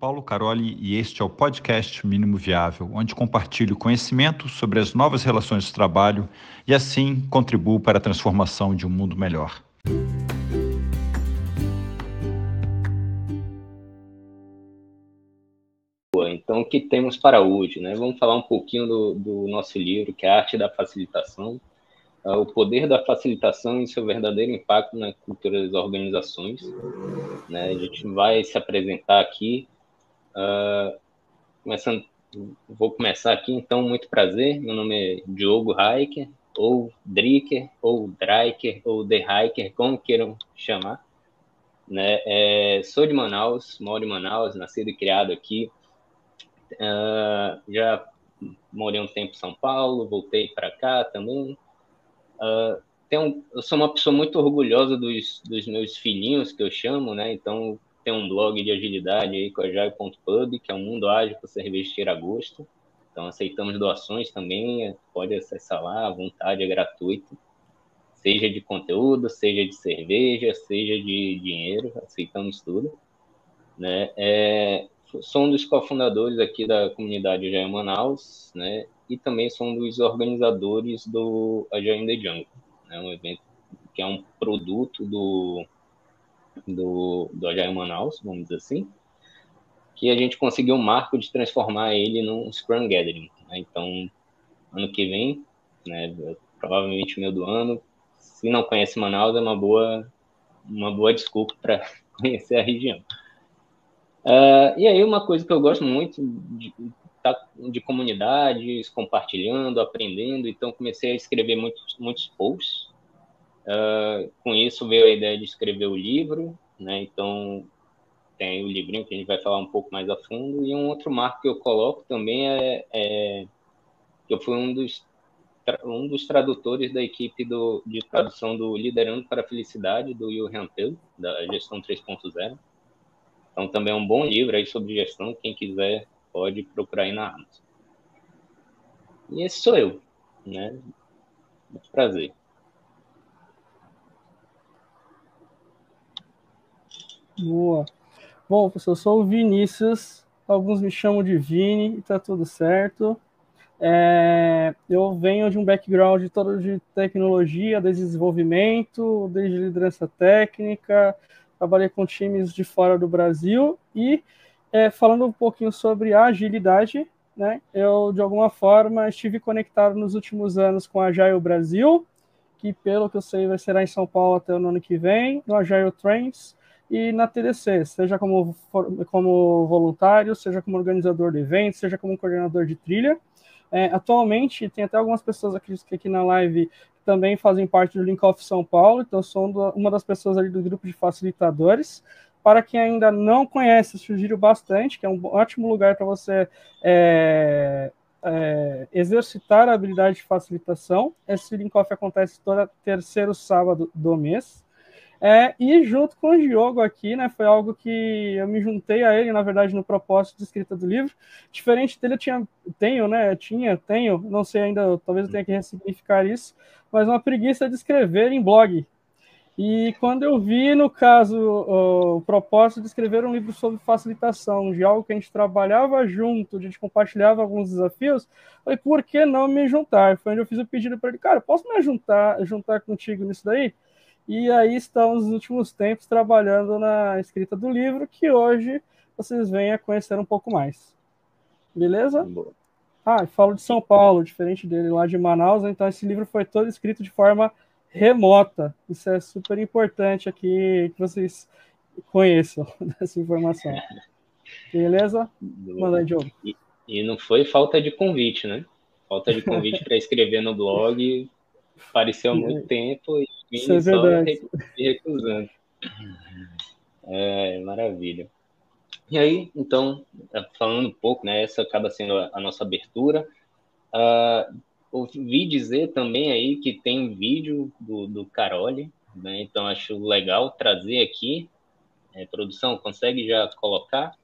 Paulo Caroli e este é o podcast Mínimo Viável, onde compartilho conhecimento sobre as novas relações de trabalho e assim contribuo para a transformação de um mundo melhor. Então, o que temos para hoje? Né? Vamos falar um pouquinho do, do nosso livro, que é a Arte da Facilitação, uh, o poder da facilitação e seu verdadeiro impacto na cultura das organizações. Né? A gente vai se apresentar aqui, uh, começando, vou começar aqui, então, muito prazer, meu nome é Diogo Heiker, ou Dricker, ou Dreiker, ou The Hiker, como queiram chamar. Né? É, sou de Manaus, moro em Manaus, nascido e criado aqui. Uh, já morei um tempo em São Paulo, voltei para cá também. Uh, tenho, eu sou uma pessoa muito orgulhosa dos, dos meus filhinhos, que eu chamo, né? Então, tem um blog de agilidade aí com a Jaio.pub, que é um mundo ágil para cerveja tirar gosto. Então, aceitamos doações também, pode acessar lá, à vontade, é gratuito. Seja de conteúdo, seja de cerveja, seja de dinheiro, aceitamos tudo. Né? É, sou um dos cofundadores aqui da comunidade Jaio Manaus, né? e também sou um dos organizadores do Agile in the Jungle, né, um evento que é um produto do, do, do Agile Manaus, vamos dizer assim, que a gente conseguiu um marco de transformar ele num Scrum Gathering. Né, então, ano que vem, né, provavelmente meio do ano, se não conhece Manaus, é uma boa, uma boa desculpa para conhecer a região. Uh, e aí, uma coisa que eu gosto muito de, tá de comunidades, compartilhando, aprendendo. Então, comecei a escrever muitos, muitos posts. Uh, com isso veio a ideia de escrever o livro, né? Então, tem o livrinho que a gente vai falar um pouco mais a fundo. E um outro marco que eu coloco também é, é que eu fui um dos um dos tradutores da equipe do, de tradução do Liderando para a Felicidade, do Johan Pell, da Gestão 3.0. Então, também é um bom livro aí sobre gestão, quem quiser pode procurar aí na Amazon. E esse sou eu, né? Muito prazer. Boa. Bom, pessoal, eu sou o Vinícius, alguns me chamam de Vini, e tá tudo certo. É, eu venho de um background todo de tecnologia, desde desenvolvimento, desde liderança técnica, trabalhei com times de fora do Brasil e é, falando um pouquinho sobre agilidade, né? Eu, de alguma forma, estive conectado nos últimos anos com a Agile Brasil, que, pelo que eu sei, vai ser em São Paulo até o ano que vem, no Agile Trains e na TDC, seja como, como voluntário, seja como organizador de eventos, seja como coordenador de trilha. É, atualmente, tem até algumas pessoas aqui, aqui na live que também fazem parte do Link Off São Paulo, então sou uma das pessoas ali do grupo de facilitadores. Para quem ainda não conhece, sugiro bastante, que é um ótimo lugar para você é, é, exercitar a habilidade de facilitação. Esse link off acontece todo terceiro sábado do mês. É, e junto com o Diogo aqui, né, foi algo que eu me juntei a ele, na verdade, no propósito de escrita do livro. Diferente dele, eu tinha, tenho, né, tinha, tenho, não sei ainda, talvez eu tenha que ressignificar isso, mas uma preguiça de escrever em blog. E quando eu vi, no caso, o, propósito de escrever um livro sobre facilitação, de algo que a gente trabalhava junto, a gente compartilhava alguns desafios, falei, por que não me juntar? Foi onde eu fiz o pedido para ele, cara, posso me juntar, juntar contigo nisso daí? E aí estamos nos últimos tempos trabalhando na escrita do livro, que hoje vocês venham a conhecer um pouco mais. Beleza? Boa. Ah, falo de São Paulo, diferente dele lá de Manaus, então esse livro foi todo escrito de forma remota. Isso é super importante aqui que vocês conheçam dessa informação. Beleza? Manda aí, Diogo. E, e não foi falta de convite, né? Falta de convite para escrever no blog. Apareceu há muito tempo e Isso é verdade. recusando. É, maravilha. E aí, então, falando um pouco, né? Essa acaba sendo a, nossa abertura. Uh, ouvi dizer também aí que tem vídeo do, do Caroli, né? Então acho legal trazer aqui. É, produção, consegue já colocar?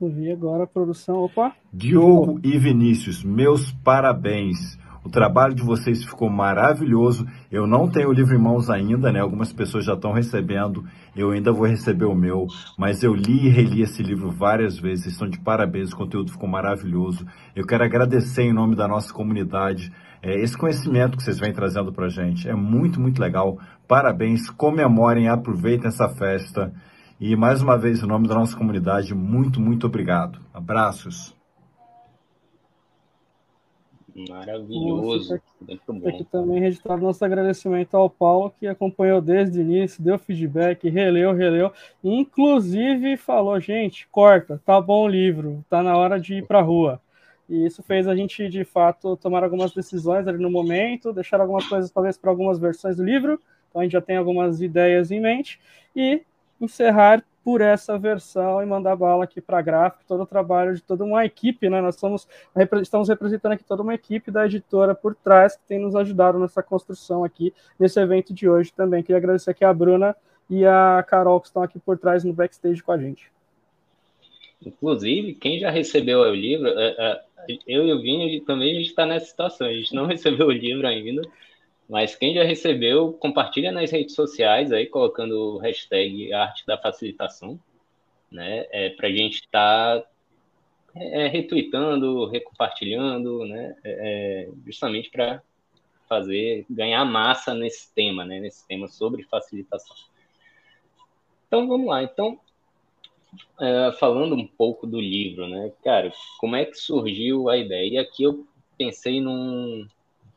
Ouvi agora a produção. Opa! Diogo e Vinícius, meus parabéns. O trabalho de vocês ficou maravilhoso. Eu não tenho o livro em mãos ainda, né? Algumas pessoas já estão recebendo. Eu ainda vou receber o meu, mas eu li e reli esse livro várias vezes. Vocês estão de parabéns, o conteúdo ficou maravilhoso. Eu quero agradecer em nome da nossa comunidade é, esse conhecimento que vocês vêm trazendo para gente. É muito, muito legal. Parabéns, comemorem, aproveitem essa festa. E mais uma vez, em nome da nossa comunidade, muito, muito obrigado. Abraços. Maravilhoso. Bom. Aqui também registrado nosso agradecimento ao Paulo, que acompanhou desde o início, deu feedback, releu, releu. Inclusive falou, gente, corta, tá bom o livro, tá na hora de ir pra rua. E isso fez a gente, de fato, tomar algumas decisões ali no momento, deixar algumas coisas, talvez, para algumas versões do livro. Então a gente já tem algumas ideias em mente. E encerrar por essa versão e mandar bala aqui para a gráfica, todo o trabalho de toda uma equipe, né? Nós somos, estamos representando aqui toda uma equipe da editora por trás que tem nos ajudado nessa construção aqui, nesse evento de hoje também. Queria agradecer aqui a Bruna e a Carol que estão aqui por trás no backstage com a gente. Inclusive, quem já recebeu o livro, é, é, eu e o Vini também a gente está nessa situação, a gente não recebeu o livro ainda, mas quem já recebeu, compartilha nas redes sociais aí, colocando o hashtag Arte da Facilitação, né? É, para a gente estar tá, é, retweetando, recompartilhando, né? É, é justamente para fazer, ganhar massa nesse tema, né? Nesse tema sobre facilitação. Então vamos lá. Então, é, falando um pouco do livro, né? Cara, como é que surgiu a ideia? E aqui eu pensei num,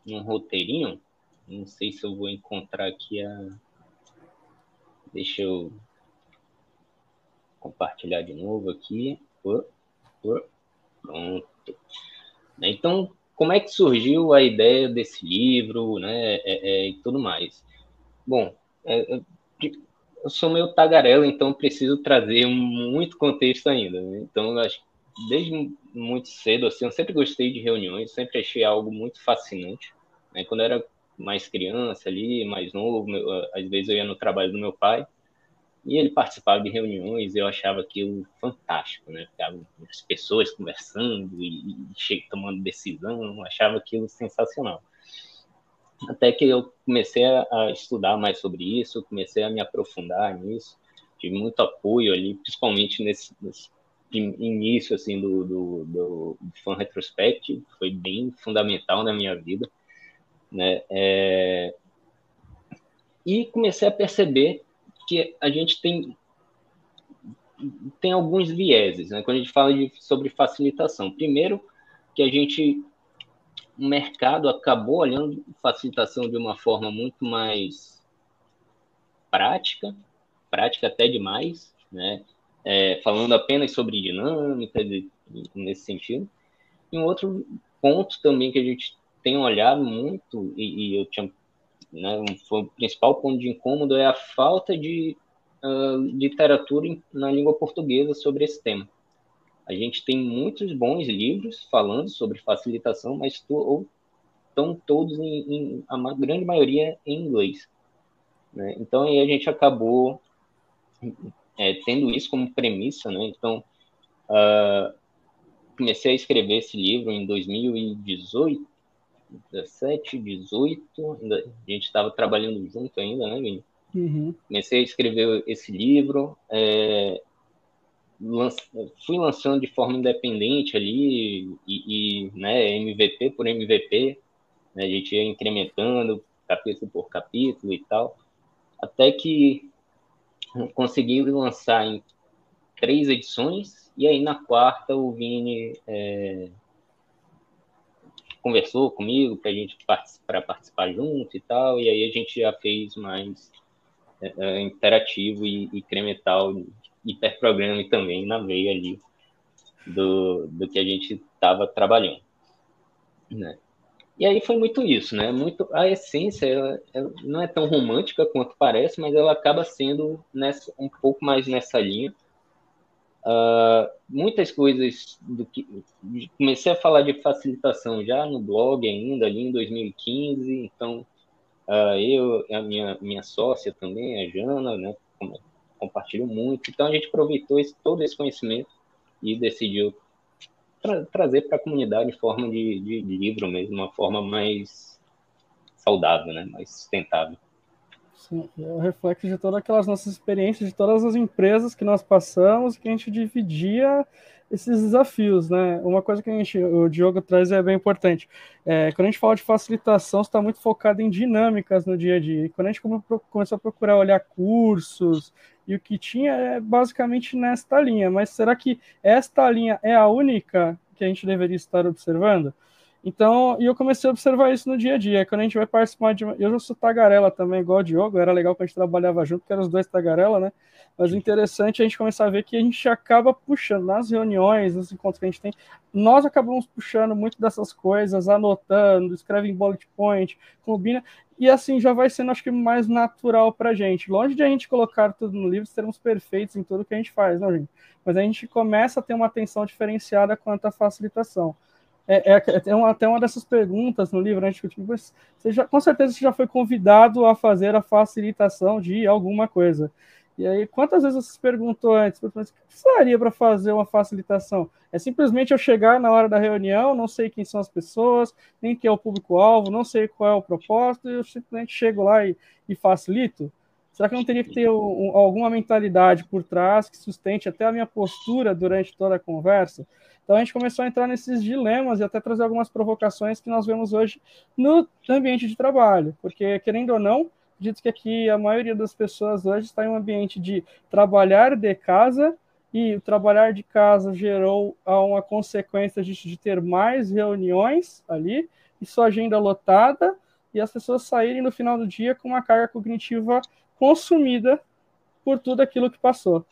num roteirinho não sei se eu vou encontrar aqui a. Deixa eu compartilhar de novo aqui. Pronto. Então, como é que surgiu a ideia desse livro, né, é, é, e tudo mais? Bom, é, eu sou meio tagarela, então preciso trazer muito contexto ainda. Né? Então, acho desde muito cedo, assim, eu sempre gostei de reuniões, sempre achei algo muito fascinante. Né? Quando eu era mais criança ali, mais novo, meu, às vezes eu ia no trabalho do meu pai e ele participava de reuniões, eu achava aquilo fantástico, né? Ficava as pessoas conversando e, e tomando decisão, achava aquilo sensacional. Até que eu comecei a, estudar mais sobre isso, comecei a me aprofundar nisso, tive muito apoio ali, principalmente nesse, nesse início assim do, do, do Fan Retrospect, foi bem fundamental na minha vida né? É... E comecei a perceber que a gente tem tem alguns vieses, né? Quando a gente fala de, sobre facilitação, primeiro que a gente o mercado acabou olhando facilitação de uma forma muito mais prática, prática até demais, né? É, falando apenas sobre dinâmica de, nesse sentido. E um outro ponto também que a gente tenho olhado muito, e, e eu tinha. Né, foi o principal ponto de incômodo é a falta de uh, literatura na língua portuguesa sobre esse tema. A gente tem muitos bons livros falando sobre facilitação, mas to, estão todos em, em, a grande maioria em inglês. Né? Então aí a gente acabou é, tendo isso como premissa, né? Então uh, comecei a escrever esse livro em 2018 17, 18, ainda, a gente estava trabalhando junto ainda, né, Vini? Uhum. Comecei a escrever esse livro, é, fui lançando de forma independente ali, e, e né, MVP por MVP, né, a gente ia incrementando capítulo por capítulo e tal, até que consegui lançar em três edições, e aí na quarta o Vini é, conversou comigo para a gente para participar junto e tal, e aí a gente já fez mais é, é interativo e, e incremental, hiperprograma também na veia ali do, do que a gente estava trabalhando, né? E aí foi muito isso, né? Muito a essência ela, ela não é tão romântica quanto parece, mas ela acaba sendo nessa, um pouco mais nessa linha Uh, muitas coisas do que comecei a falar de facilitação já no blog ainda ali em 2015 então uh, eu a minha minha sócia também a Jana né compartilhou muito então a gente aproveitou esse, todo esse conhecimento e decidiu tra trazer para a comunidade em forma de, de, de livro mesmo, uma forma mais saudável, né? mais sustentável. Sim, é o reflexo de todas aquelas nossas experiências, de todas as empresas que nós passamos, que a gente dividia esses desafios, né? Uma coisa que a gente, o Diogo traz é bem importante. É, quando a gente fala de facilitação, está muito focado em dinâmicas no dia a dia. E quando a gente começou a procurar olhar cursos e o que tinha é basicamente nesta linha. Mas será que esta linha é a única que a gente deveria estar observando? Então, e eu comecei a observar isso no dia a dia. Quando a gente vai participar de. Eu já sou tagarela também, igual o Diogo, era legal que a gente trabalhava junto, que eram os dois tagarela, né? Mas o interessante é a gente começar a ver que a gente acaba puxando nas reuniões, nos encontros que a gente tem, nós acabamos puxando muito dessas coisas, anotando, escreve em bullet point, combina, e assim já vai sendo, acho que, mais natural para a gente. Longe de a gente colocar tudo no livro, sermos perfeitos em tudo que a gente faz, não, gente? Mas a gente começa a ter uma atenção diferenciada quanto à facilitação. É, é, é uma, até uma dessas perguntas no livro, né, tipo, você já, com certeza você já foi convidado a fazer a facilitação de alguma coisa. E aí, quantas vezes você se perguntou antes, o que precisaria para fazer uma facilitação? É simplesmente eu chegar na hora da reunião, não sei quem são as pessoas, nem quem é o público-alvo, não sei qual é o propósito, e eu simplesmente chego lá e, e facilito? Será que não teria que ter um, alguma mentalidade por trás que sustente até a minha postura durante toda a conversa? Então a gente começou a entrar nesses dilemas e até trazer algumas provocações que nós vemos hoje no ambiente de trabalho, porque querendo ou não, acredito que aqui a maioria das pessoas hoje está em um ambiente de trabalhar de casa e o trabalhar de casa gerou uma consequência de, de ter mais reuniões ali e sua agenda lotada e as pessoas saírem no final do dia com uma carga cognitiva consumida por tudo aquilo que passou.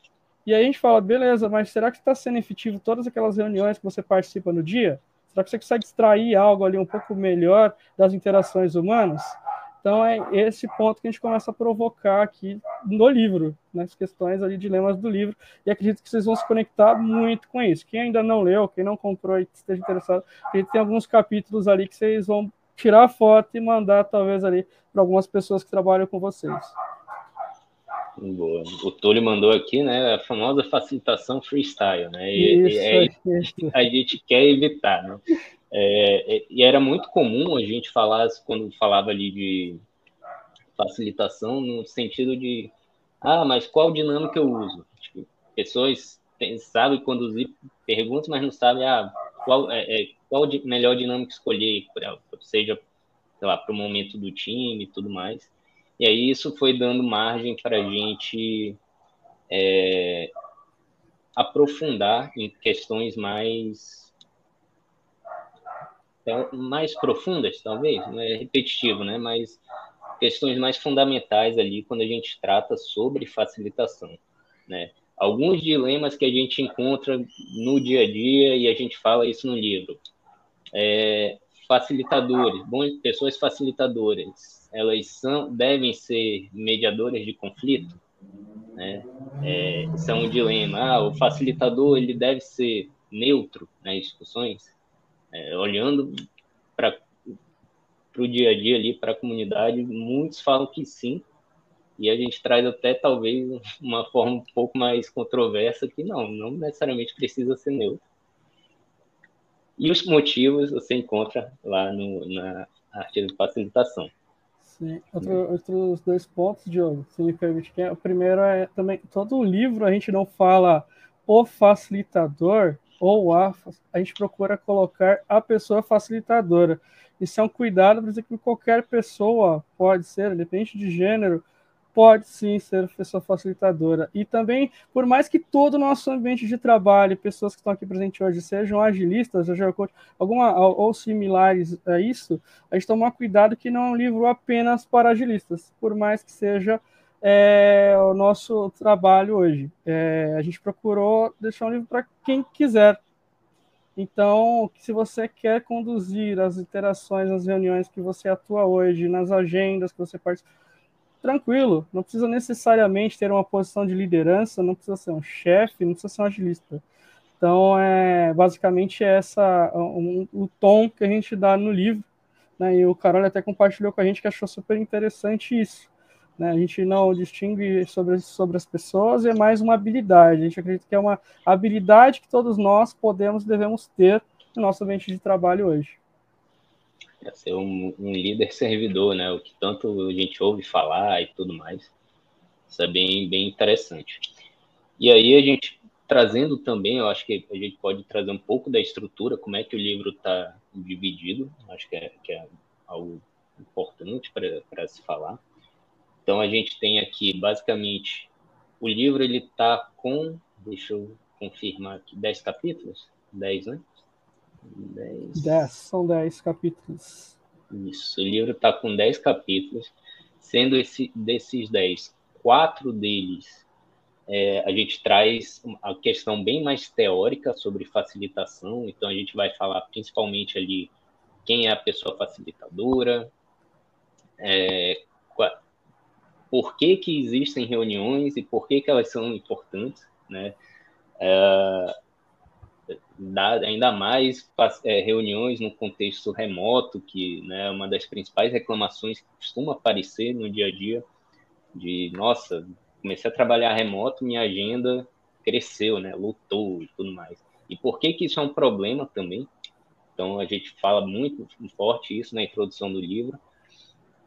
E aí a gente fala, beleza, mas será que está sendo efetivo todas aquelas reuniões que você participa no dia? Será que você consegue extrair algo ali um pouco melhor das interações humanas? Então é esse ponto que a gente começa a provocar aqui no livro, nas questões ali, dilemas do livro, e acredito que vocês vão se conectar muito com isso. Quem ainda não leu, quem não comprou e esteja interessado, tem alguns capítulos ali que vocês vão tirar foto e mandar talvez ali para algumas pessoas que trabalham com vocês. Boa. O Túlio mandou aqui, né, a famosa facilitação freestyle, né? E, isso, é, isso. a gente quer evitar, né? É, é, e era muito comum a gente falar, quando falava ali de facilitação, no sentido de, ah, mas qual dinâmica eu uso? Tipo, pessoas sabem conduzir perguntas, mas não sabem ah, qual, é, é qual melhor dinâmica escolher, seja, sei lá, para o momento do time e tudo mais. E aí isso foi dando margem para a gente é, aprofundar em questões mais mais profundas, talvez, não é repetitivo, né? Mas questões mais fundamentais ali quando a gente trata sobre facilitação, né? Alguns dilemas que a gente encontra no dia a dia e a gente fala isso no livro. É, facilitadores, pessoas facilitadoras, elas são, devem ser mediadoras de conflito, né? É, isso é um dilema. Ah, o facilitador ele deve ser neutro nas discussões é, olhando para o dia a dia ali, para a comunidade, muitos falam que sim, e a gente traz até talvez uma forma um pouco mais controversa que não, não necessariamente precisa ser neutro. E os motivos você encontra lá no, na arte de facilitação. Sim. Outro, outros dois pontos, Diogo, se me permite. Que é, o primeiro é também, todo o livro a gente não fala o facilitador, ou a, a gente procura colocar a pessoa facilitadora. Isso é um cuidado para dizer que qualquer pessoa pode ser, independente de gênero, pode sim ser pessoa facilitadora. E também, por mais que todo o nosso ambiente de trabalho, pessoas que estão aqui presentes hoje, sejam agilistas, alguma, ou similares a isso, a gente tomar cuidado que não é um livro apenas para agilistas, por mais que seja é o nosso trabalho hoje. É, a gente procurou deixar um livro para quem quiser. Então, se você quer conduzir as interações, as reuniões que você atua hoje, nas agendas que você participa, tranquilo, não precisa necessariamente ter uma posição de liderança, não precisa ser um chefe, não precisa ser um agilista. Então, é basicamente essa um, o tom que a gente dá no livro. Né? E o Carol até compartilhou com a gente que achou super interessante isso Né? A gente não distingue sobre, sobre as pessoas, é mais uma habilidade. A gente acredita que é uma habilidade que todos nós podemos devemos ter no nosso ambiente de trabalho hoje. É ser um, um, líder servidor, né? O que tanto a gente ouve falar e tudo mais. Isso é bem, bem interessante. E aí a gente trazendo também, eu acho que a gente pode trazer um pouco da estrutura, como é que o livro está dividido. Acho que é, que é algo importante para se falar. Então a gente tem aqui basicamente o livro ele está com, deixa eu confirmar aqui, 10 capítulos? 10, né? 10. 10, são 10 capítulos. Isso, o livro está com 10 capítulos, sendo esse, desses 10, quatro deles é, a gente traz a questão bem mais teórica sobre facilitação, então a gente vai falar principalmente ali quem é a pessoa facilitadora, é, por que, que existem reuniões e por que, que elas são importantes, né? É, ainda mais é, reuniões no contexto remoto, que né, é uma das principais reclamações que costuma aparecer no dia a dia, de, nossa, comecei a trabalhar remoto, minha agenda cresceu, né, lutou e tudo mais. E por que que isso é um problema também? Então, a gente fala muito forte isso na introdução do livro,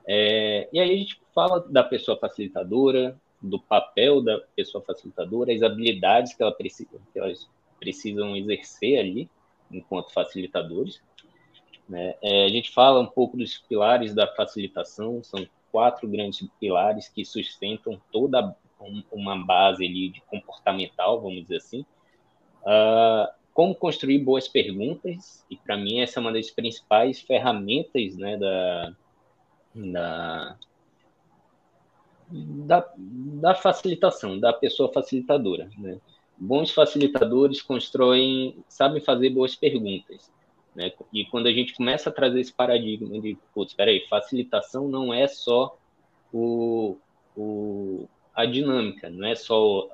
é, e aí a gente fala da pessoa facilitadora, do papel da pessoa facilitadora, as habilidades que, ela precisa, que precisam exercer ali enquanto facilitadores. Né? É, a gente fala um pouco dos pilares da facilitação, são quatro grandes pilares que sustentam toda uma base ali de comportamental, vamos dizer assim. Uh, como construir boas perguntas, e para mim essa é uma das principais ferramentas né, da, da, da, da facilitação, da pessoa facilitadora. Né? Bons facilitadores constroem, sabem fazer boas perguntas. Né? E quando a gente começa a trazer esse paradigma de, putz, espera aí, facilitação não é só o, o, a dinâmica, não é só o,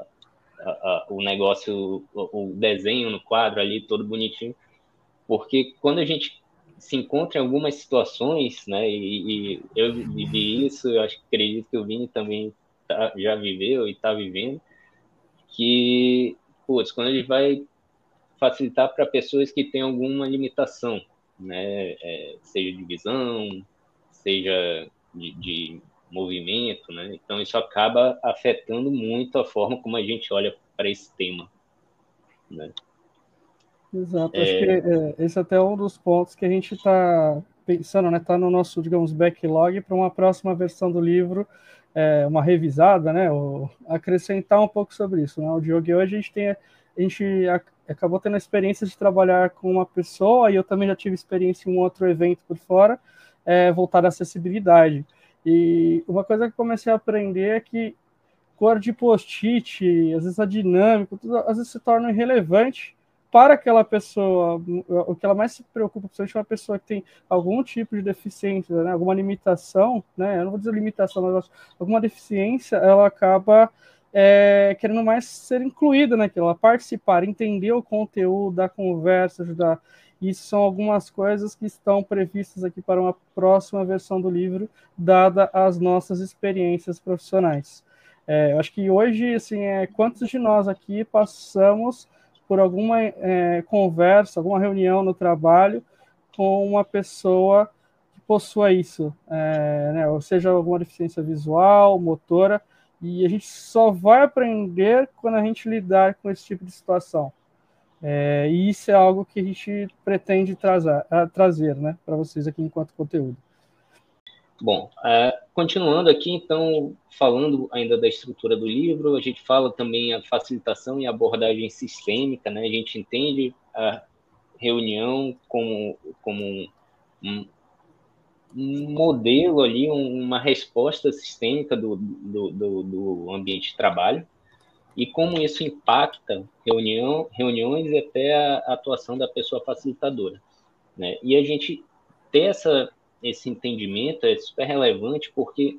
a, a, o negócio, o, o desenho no quadro ali, todo bonitinho, porque quando a gente se encontra em algumas situações, né? E, e eu vivi isso, eu acho acredito que o Vini também tá, já viveu e está vivendo, que, putz, quando a gente vai facilitar para pessoas que têm alguma limitação, né? É, seja de visão, seja de, de movimento, né? Então isso acaba afetando muito a forma como a gente olha para esse tema, né? Exato, é... acho que é, esse é até um dos pontos que a gente está pensando, né? Está no nosso, digamos, backlog para uma próxima versão do livro, é, uma revisada, né? Ou acrescentar um pouco sobre isso. Né? O Diogo hoje a gente tem, a gente acabou tendo a experiência de trabalhar com uma pessoa e eu também já tive experiência em um outro evento por fora, é, à acessibilidade. E uma coisa que comecei a aprender é que cor de post-it, às vezes a dinâmica, tudo, às vezes se torna irrelevante para aquela pessoa, o que ela mais se preocupa, principalmente uma pessoa que tem algum tipo de deficiência, né, alguma limitação, né, eu não vou dizer limitação, mas alguma deficiência, ela acaba é, querendo mais ser incluída naquilo, ela participar, entender o conteúdo da conversa, ajudar. Isso são algumas coisas que estão previstas aqui para uma próxima versão do livro, dada as nossas experiências profissionais. É, eu acho que hoje, assim, é, quantos de nós aqui passamos por alguma é, conversa, alguma reunião no trabalho com uma pessoa que possua isso, é, né, ou seja, alguma deficiência visual, motora, e a gente só vai aprender quando a gente lidar com esse tipo de situação. É, e isso é algo que a gente pretende trazer, trazer né, para vocês aqui enquanto conteúdo. Bom, uh, continuando aqui, então, falando ainda da estrutura do livro, a gente fala também a facilitação e abordagem sistêmica, né? A gente entende a reunião como, como um, um modelo ali, uma resposta sistêmica do, do, do, do, ambiente de trabalho e como isso impacta reunião, reuniões e até a atuação da pessoa facilitadora. Né? E a gente ter essa esse entendimento é super relevante porque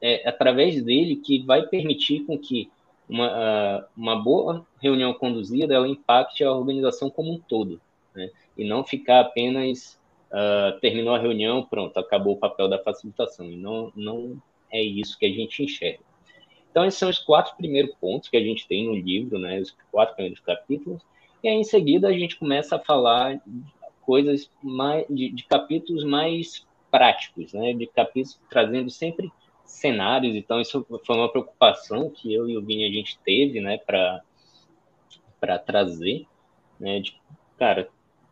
é através dele que vai permitir com que uma, uma boa reunião conduzida ela impacte a organização como um todo, né? e não ficar apenas uh, terminou a reunião, pronto, acabou o papel da facilitação, e não, não é isso que a gente enxerga. Então, esses são os quatro primeiros pontos que a gente tem no livro, né, os quatro primeiros capítulos, e aí, em seguida, a gente começa a falar coisas mais, de, de capítulos mais práticos, né, de capítulos trazendo sempre cenários, então isso foi uma preocupação que eu e o Vini a gente teve, né, para trazer, né, de, cara,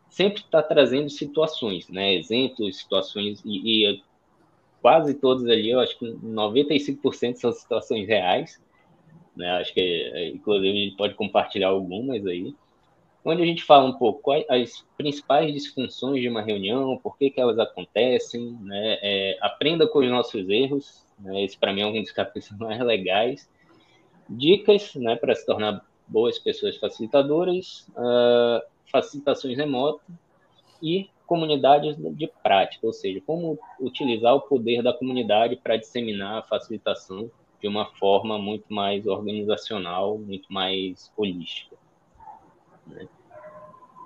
sempre está trazendo situações, né, exemplos, situações, e, e quase todos ali, eu acho que 95% são situações reais, né, acho que, inclusive, a gente pode compartilhar algumas aí, onde a gente fala um pouco quais as principais disfunções de uma reunião, por que, que elas acontecem, né, é, aprenda com os nossos erros, né? Esse, para mim, é um dos capítulos mais legais. Dicas né, para se tornar boas pessoas facilitadoras, uh, facilitações remotas e comunidades de prática, ou seja, como utilizar o poder da comunidade para disseminar a facilitação de uma forma muito mais organizacional, muito mais holística. Né?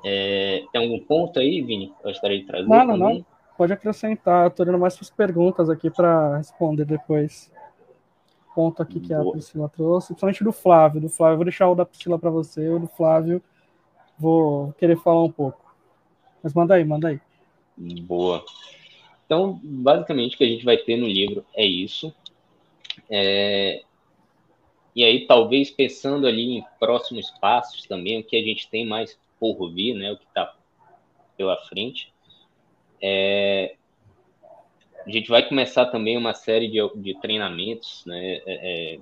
É, tem algum ponto aí, Vini, eu gostaria de trazer? Não, não, não. Pode acrescentar, estou olhando mais para as perguntas aqui para responder depois. Ponto aqui que Boa. a Priscila trouxe, principalmente do Flávio. Do Flávio, vou deixar o da Priscila para você, o do Flávio vou querer falar um pouco. Mas manda aí, manda aí. Boa. Então, basicamente, o que a gente vai ter no livro é isso. É... E aí, talvez pensando ali em próximos passos também, o que a gente tem mais por vir, né? O que está pela frente. É, a gente vai começar também uma série de, de treinamentos, né, é, é,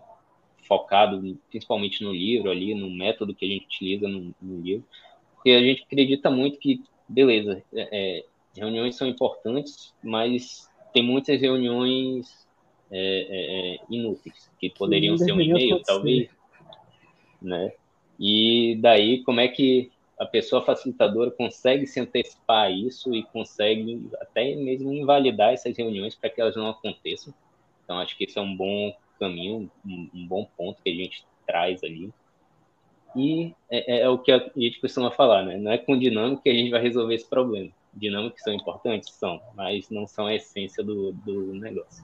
focado principalmente no livro ali, no método que a gente utiliza no, no livro, porque a gente acredita muito que, beleza, é, é reuniões são importantes, mas tem muitas reuniões é, inúteis, que poderiam Sim, ser um e-mail, talvez, né? E daí, como é que a pessoa facilitadora consegue se antecipar a isso e consegue até mesmo invalidar essas reuniões para que elas não aconteçam. Então, acho que esse é um bom caminho, um, um bom ponto que a gente traz ali. E é, é, é, o que a gente costuma falar, né? Não é com dinâmica que a gente vai resolver esse problema. Dinâmicas são importantes? São, mas não são a essência do, do negócio.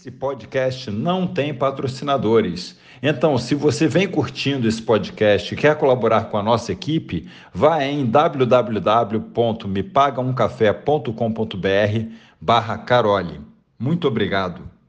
Esse podcast não tem patrocinadores. Então, se você vem curtindo esse podcast e quer colaborar com a nossa equipe, vá em www.mepagaumcafé.com.br barra Carole. Muito obrigado.